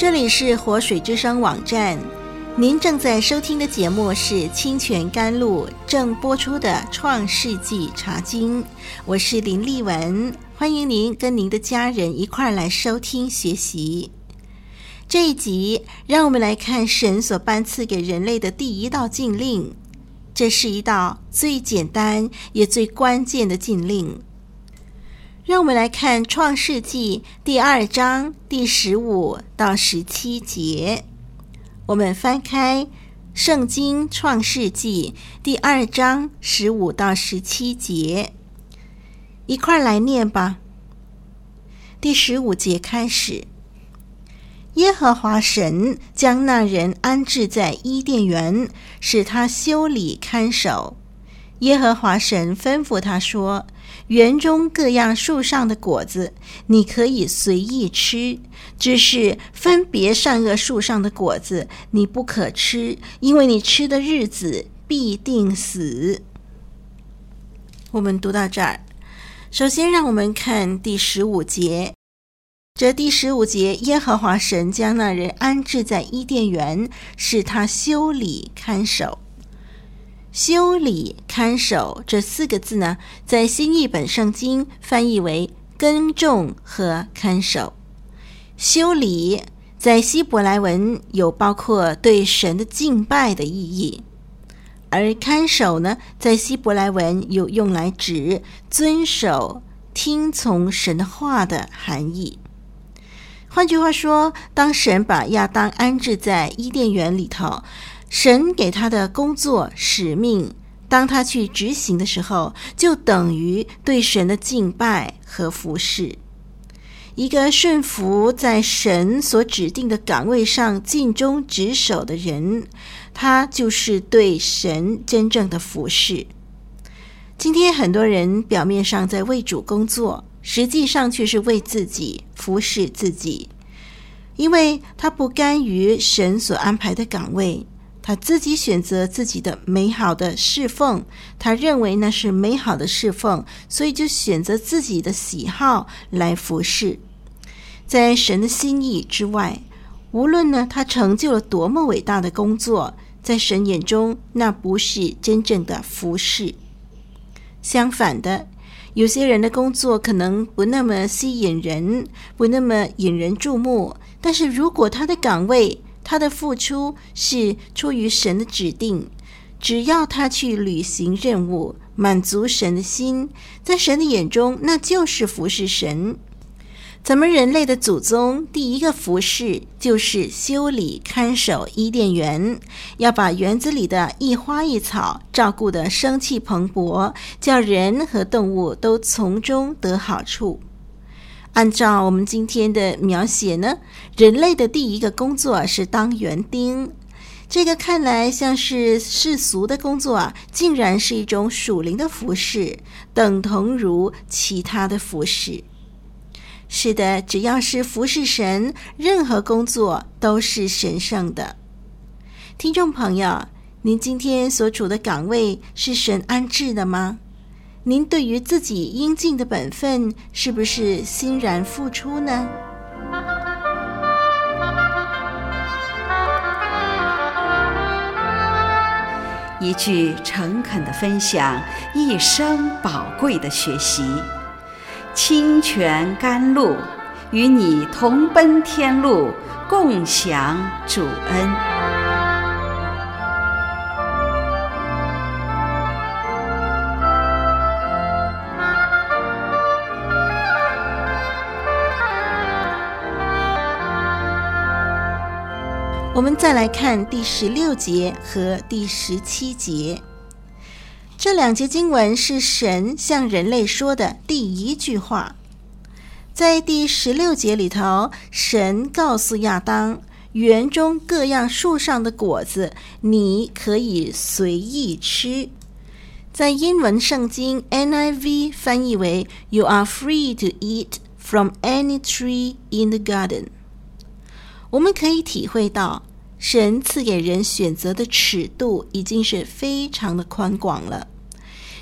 这里是活水之声网站，您正在收听的节目是清泉甘露正播出的《创世纪茶经》，我是林丽文，欢迎您跟您的家人一块儿来收听学习。这一集，让我们来看神所颁赐给人类的第一道禁令，这是一道最简单也最关键的禁令。让我们来看《创世纪》第二章第十五到十七节。我们翻开《圣经·创世纪》第二章十五到十七节，一块来念吧。第十五节开始：耶和华神将那人安置在伊甸园，使他修理看守。耶和华神吩咐他说：“园中各样树上的果子，你可以随意吃；只是分别善恶树上的果子，你不可吃，因为你吃的日子必定死。”我们读到这儿，首先让我们看第十五节。这第十五节，耶和华神将那人安置在伊甸园，使他修理看守。修理看守这四个字呢，在新译本圣经翻译为耕种和看守。修理在希伯来文有包括对神的敬拜的意义，而看守呢，在希伯来文有用来指遵守、听从神的话的含义。换句话说，当神把亚当安置在伊甸园里头。神给他的工作使命，当他去执行的时候，就等于对神的敬拜和服侍。一个顺服在神所指定的岗位上尽忠职守的人，他就是对神真正的服侍。今天很多人表面上在为主工作，实际上却是为自己服侍自己，因为他不甘于神所安排的岗位。他自己选择自己的美好的侍奉，他认为那是美好的侍奉，所以就选择自己的喜好来服侍。在神的心意之外，无论呢他成就了多么伟大的工作，在神眼中那不是真正的服侍。相反的，有些人的工作可能不那么吸引人，不那么引人注目，但是如果他的岗位，他的付出是出于神的指定，只要他去履行任务，满足神的心，在神的眼中，那就是服侍神。咱们人类的祖宗第一个服侍就是修理看守伊甸园，要把园子里的一花一草照顾得生气蓬勃，叫人和动物都从中得好处。按照我们今天的描写呢，人类的第一个工作是当园丁。这个看来像是世俗的工作啊，竟然是一种属灵的服侍，等同如其他的服侍。是的，只要是服侍神，任何工作都是神圣的。听众朋友，您今天所处的岗位是神安置的吗？您对于自己应尽的本分，是不是欣然付出呢？一句诚恳的分享，一生宝贵的学习。清泉甘露，与你同奔天路，共享主恩。我们再来看第十六节和第十七节，这两节经文是神向人类说的第一句话。在第十六节里头，神告诉亚当，园中各样树上的果子，你可以随意吃。在英文圣经 NIV 翻译为 “You are free to eat from any tree in the garden”。我们可以体会到。神赐给人选择的尺度已经是非常的宽广了。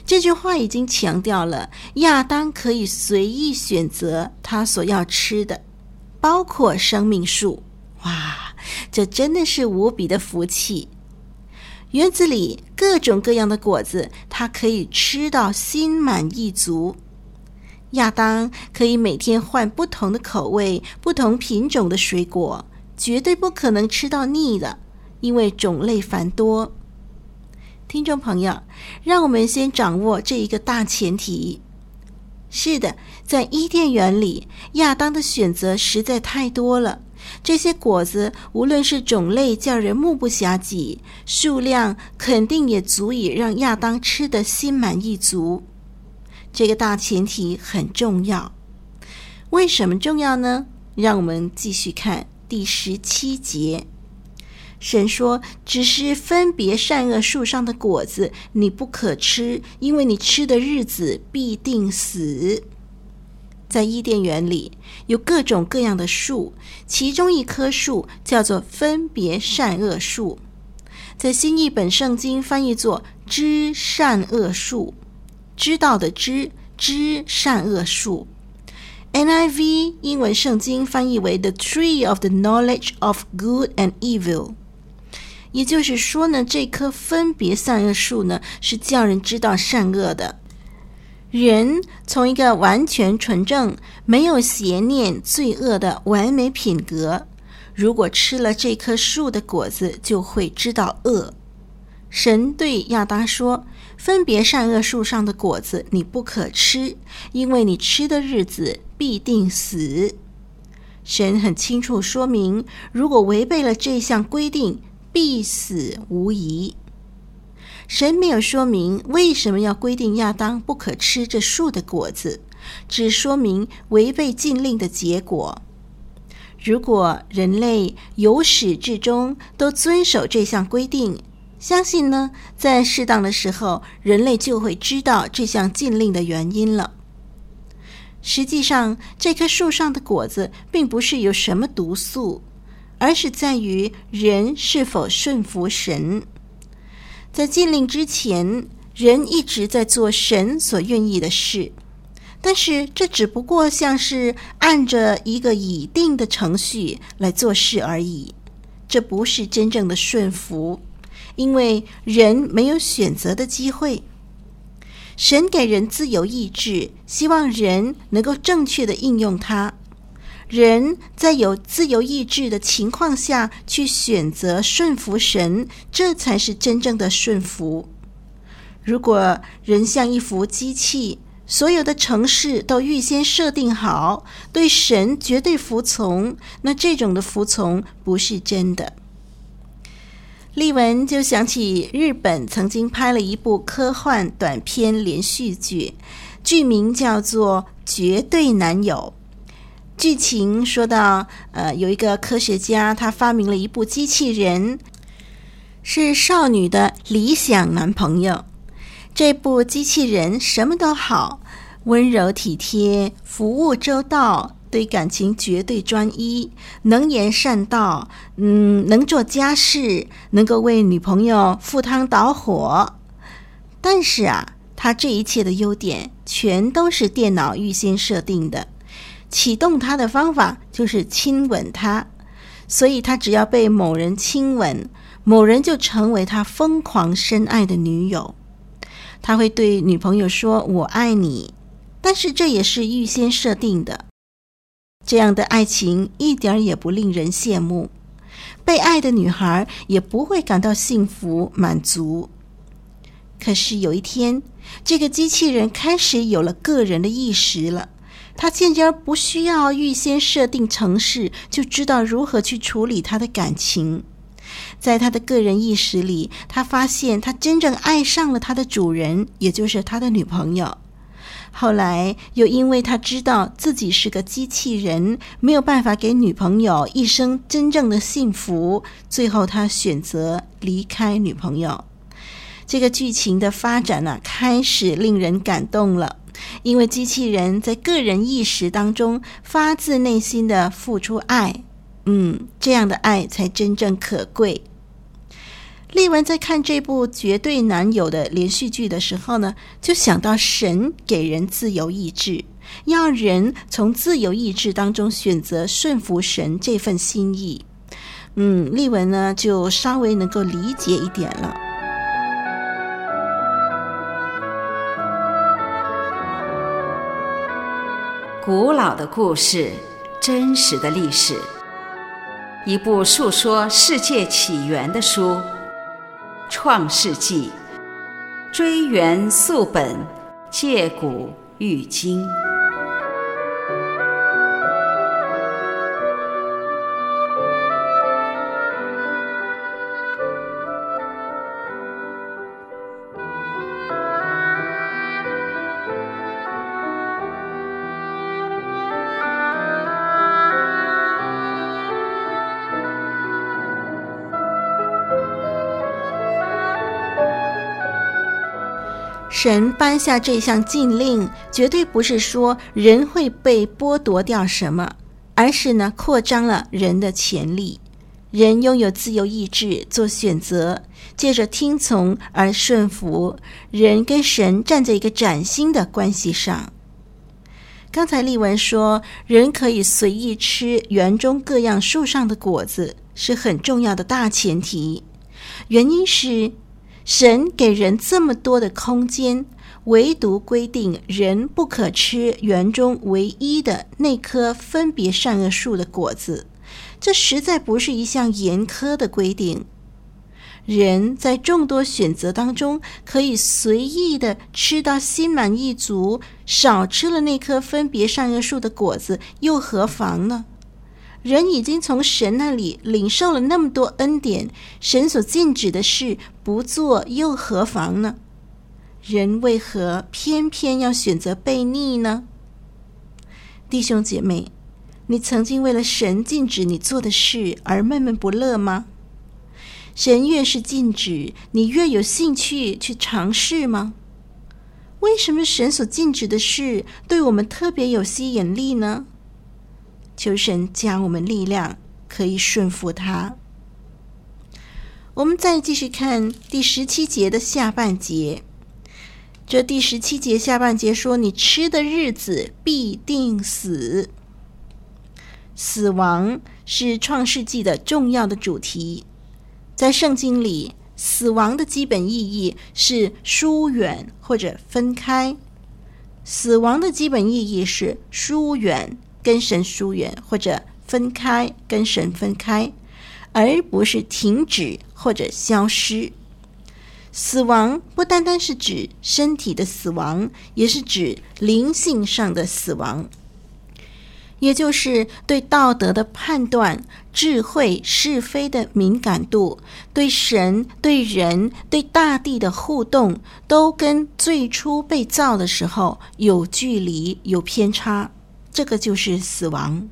这句话已经强调了亚当可以随意选择他所要吃的，包括生命树。哇，这真的是无比的福气！园子里各种各样的果子，他可以吃到心满意足。亚当可以每天换不同的口味、不同品种的水果。绝对不可能吃到腻的，因为种类繁多。听众朋友，让我们先掌握这一个大前提。是的，在伊甸园里，亚当的选择实在太多了。这些果子，无论是种类叫人目不暇给，数量肯定也足以让亚当吃得心满意足。这个大前提很重要。为什么重要呢？让我们继续看。第十七节，神说：“只是分别善恶树上的果子，你不可吃，因为你吃的日子必定死。”在伊甸园里有各种各样的树，其中一棵树叫做分别善恶树，在新译本圣经翻译作“知善恶树”，知道的知，知善恶树。NIV 英文圣经翻译为 “the tree of the knowledge of good and evil”，也就是说呢，这棵分别善恶树呢，是叫人知道善恶的。人从一个完全纯正、没有邪念、罪恶的完美品格，如果吃了这棵树的果子，就会知道恶。神对亚当说：“分别善恶树上的果子，你不可吃，因为你吃的日子必定死。”神很清楚说明，如果违背了这项规定，必死无疑。神没有说明为什么要规定亚当不可吃这树的果子，只说明违背禁令的结果。如果人类由始至终都遵守这项规定，相信呢，在适当的时候，人类就会知道这项禁令的原因了。实际上，这棵树上的果子并不是有什么毒素，而是在于人是否顺服神。在禁令之前，人一直在做神所愿意的事，但是这只不过像是按着一个已定的程序来做事而已，这不是真正的顺服。因为人没有选择的机会，神给人自由意志，希望人能够正确的应用它。人在有自由意志的情况下去选择顺服神，这才是真正的顺服。如果人像一副机器，所有的程式都预先设定好，对神绝对服从，那这种的服从不是真的。丽文就想起日本曾经拍了一部科幻短片连续剧，剧名叫做《绝对男友》。剧情说到，呃，有一个科学家，他发明了一部机器人，是少女的理想男朋友。这部机器人什么都好，温柔体贴，服务周到。对感情绝对专一，能言善道，嗯，能做家事，能够为女朋友赴汤蹈火。但是啊，他这一切的优点全都是电脑预先设定的。启动他的方法就是亲吻他，所以他只要被某人亲吻，某人就成为他疯狂深爱的女友。他会对女朋友说“我爱你”，但是这也是预先设定的。这样的爱情一点也不令人羡慕，被爱的女孩也不会感到幸福满足。可是有一天，这个机器人开始有了个人的意识了。他渐渐不需要预先设定程式，就知道如何去处理他的感情。在他的个人意识里，他发现他真正爱上了他的主人，也就是他的女朋友。后来又因为他知道自己是个机器人，没有办法给女朋友一生真正的幸福，最后他选择离开女朋友。这个剧情的发展呢、开始令人感动了。因为机器人在个人意识当中发自内心的付出爱，嗯，这样的爱才真正可贵。丽文在看这部《绝对男友》的连续剧的时候呢，就想到神给人自由意志，要人从自由意志当中选择顺服神这份心意。嗯，丽文呢就稍微能够理解一点了。古老的故事，真实的历史，一部述说世界起源的书，《创世纪》，追源溯本，借古喻今。神颁下这项禁令，绝对不是说人会被剥夺掉什么，而是呢扩张了人的潜力。人拥有自由意志做选择，借着听从而顺服。人跟神站在一个崭新的关系上。刚才丽文说，人可以随意吃园中各样树上的果子，是很重要的大前提。原因是。神给人这么多的空间，唯独规定人不可吃园中唯一的那棵分别善恶树的果子，这实在不是一项严苛的规定。人在众多选择当中，可以随意的吃到心满意足，少吃了那棵分别善恶树的果子，又何妨呢？人已经从神那里领受了那么多恩典，神所禁止的事不做又何妨呢？人为何偏偏要选择悖逆呢？弟兄姐妹，你曾经为了神禁止你做的事而闷闷不乐吗？神越是禁止，你越有兴趣去尝试吗？为什么神所禁止的事对我们特别有吸引力呢？求神加我们力量，可以顺服他。我们再继续看第十七节的下半节。这第十七节下半节说：“你吃的日子必定死。”死亡是创世纪的重要的主题。在圣经里，死亡的基本意义是疏远或者分开。死亡的基本意义是疏远。跟神疏远，或者分开，跟神分开，而不是停止或者消失。死亡不单单是指身体的死亡，也是指灵性上的死亡，也就是对道德的判断、智慧是非的敏感度、对神、对人、对大地的互动，都跟最初被造的时候有距离、有偏差。这个就是死亡。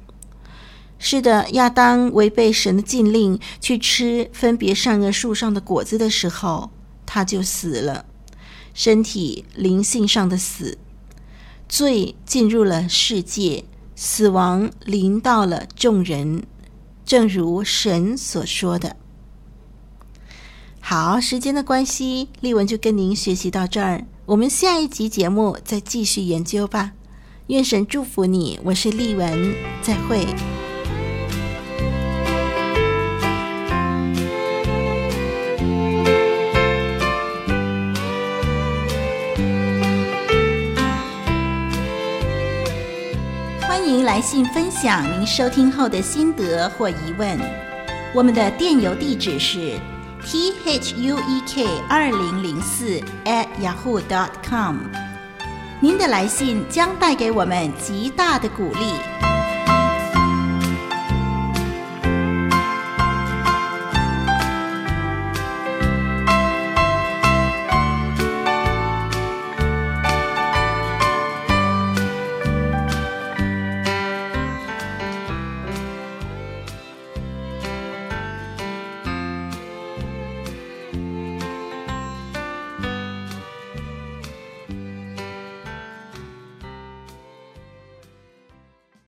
是的，亚当违背神的禁令，去吃分别善恶树上的果子的时候，他就死了，身体灵性上的死，罪进入了世界，死亡临到了众人，正如神所说的。好，时间的关系，丽文就跟您学习到这儿，我们下一集节目再继续研究吧。愿神祝福你，我是丽文，再会。欢迎来信分享您收听后的心得或疑问。我们的电邮地址是 t h u e k 二零零四 at yahoo dot com。您的来信将带给我们极大的鼓励。